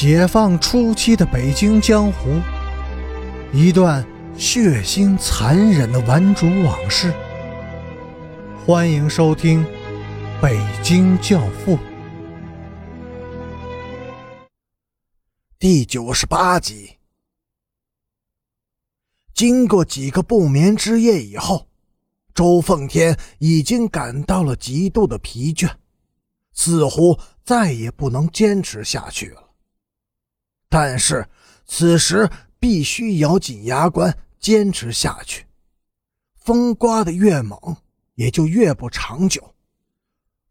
解放初期的北京江湖，一段血腥残忍的顽主往事。欢迎收听《北京教父》第九十八集。经过几个不眠之夜以后，周奉天已经感到了极度的疲倦，似乎再也不能坚持下去了。但是此时必须咬紧牙关坚持下去。风刮得越猛，也就越不长久。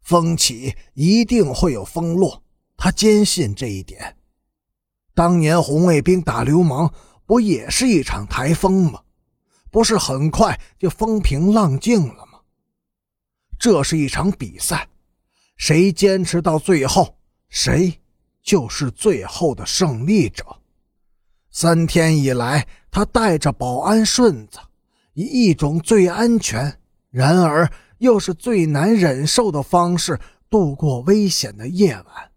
风起一定会有风落，他坚信这一点。当年红卫兵打流氓，不也是一场台风吗？不是很快就风平浪静了吗？这是一场比赛，谁坚持到最后，谁。就是最后的胜利者。三天以来，他带着保安顺子，以一种最安全，然而又是最难忍受的方式度过危险的夜晚。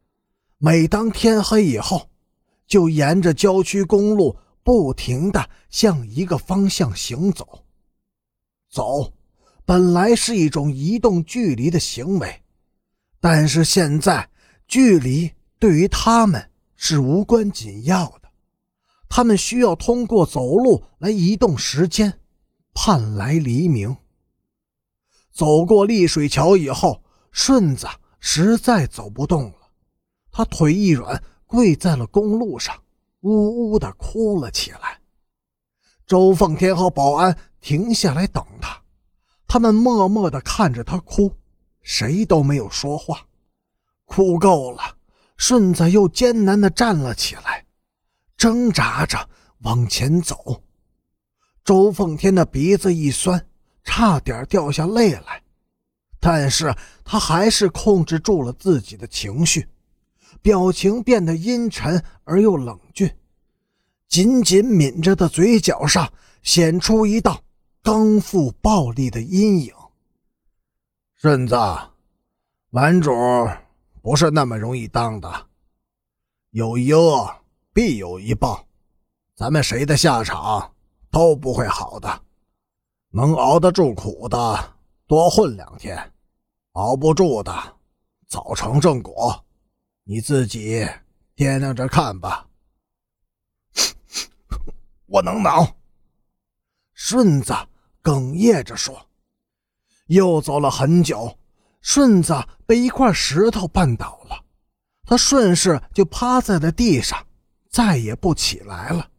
每当天黑以后，就沿着郊区公路不停地向一个方向行走。走，本来是一种移动距离的行为，但是现在距离。对于他们是无关紧要的，他们需要通过走路来移动时间，盼来黎明。走过丽水桥以后，顺子实在走不动了，他腿一软，跪在了公路上，呜呜的哭了起来。周凤天和保安停下来等他，他们默默的看着他哭，谁都没有说话。哭够了。顺子又艰难地站了起来，挣扎着往前走。周凤天的鼻子一酸，差点掉下泪来，但是他还是控制住了自己的情绪，表情变得阴沉而又冷峻，紧紧抿着的嘴角上显出一道刚复暴力的阴影。顺子，顽主。不是那么容易当的，有一恶必有一报，咱们谁的下场都不会好的。能熬得住苦的多混两天，熬不住的早成正果。你自己掂量着看吧。我能熬。顺子哽咽着说。又走了很久。顺子被一块石头绊倒了，他顺势就趴在了地上，再也不起来了。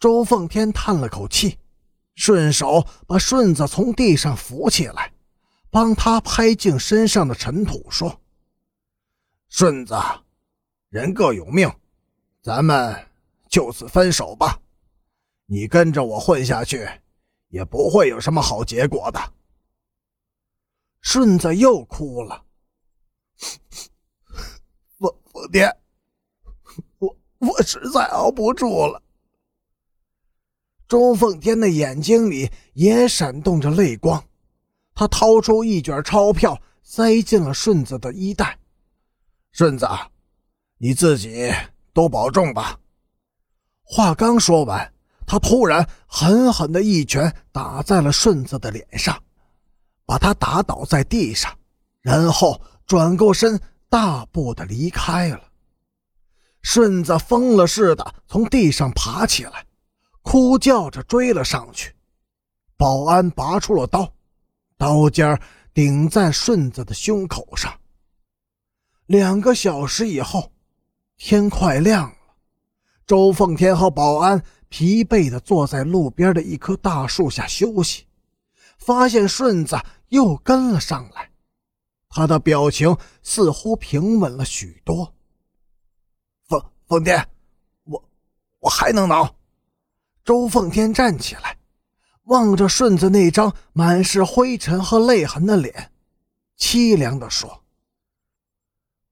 周凤天叹了口气，顺手把顺子从地上扶起来，帮他拍净身上的尘土，说：“顺子，人各有命，咱们就此分手吧。你跟着我混下去，也不会有什么好结果的。”顺子又哭了，我我爹，我我实在熬不住了。周凤天的眼睛里也闪动着泪光，他掏出一卷钞票塞进了顺子的衣袋。顺子，你自己多保重吧。话刚说完，他突然狠狠的一拳打在了顺子的脸上。把他打倒在地上，然后转过身，大步的离开了。顺子疯了似的从地上爬起来，哭叫着追了上去。保安拔出了刀，刀尖顶在顺子的胸口上。两个小时以后，天快亮了，周凤天和保安疲惫的坐在路边的一棵大树下休息，发现顺子。又跟了上来，他的表情似乎平稳了许多。凤凤天，我我还能挠。周凤天站起来，望着顺子那张满是灰尘和泪痕的脸，凄凉地说：“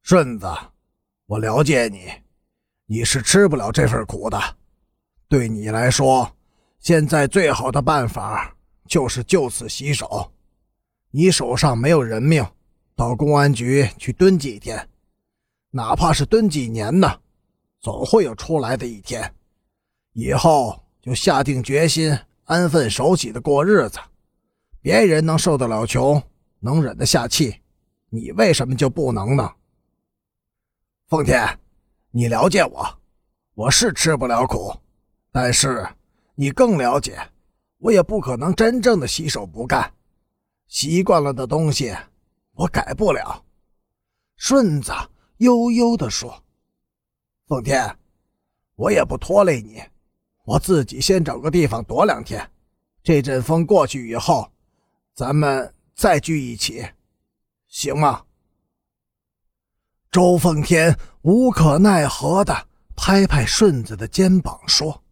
顺子，我了解你，你是吃不了这份苦的。对你来说，现在最好的办法就是就此洗手。”你手上没有人命，到公安局去蹲几天，哪怕是蹲几年呢？总会有出来的一天。以后就下定决心，安分守己的过日子。别人能受得了穷，能忍得下气，你为什么就不能呢？奉天，你了解我，我是吃不了苦，但是你更了解，我也不可能真正的洗手不干。习惯了的东西，我改不了。顺子悠悠地说：“奉天，我也不拖累你。”我自己先找个地方躲两天，这阵风过去以后，咱们再聚一起，行吗？周奉天无可奈何的拍拍顺子的肩膀说：“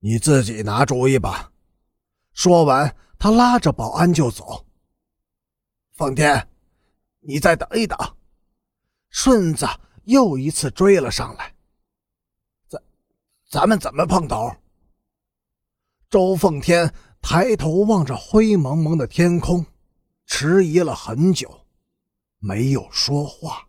你自己拿主意吧。”说完，他拉着保安就走。奉天，你再等一等。顺子又一次追了上来。咱咱们怎么碰头？周奉天抬头望着灰蒙蒙的天空，迟疑了很久，没有说话。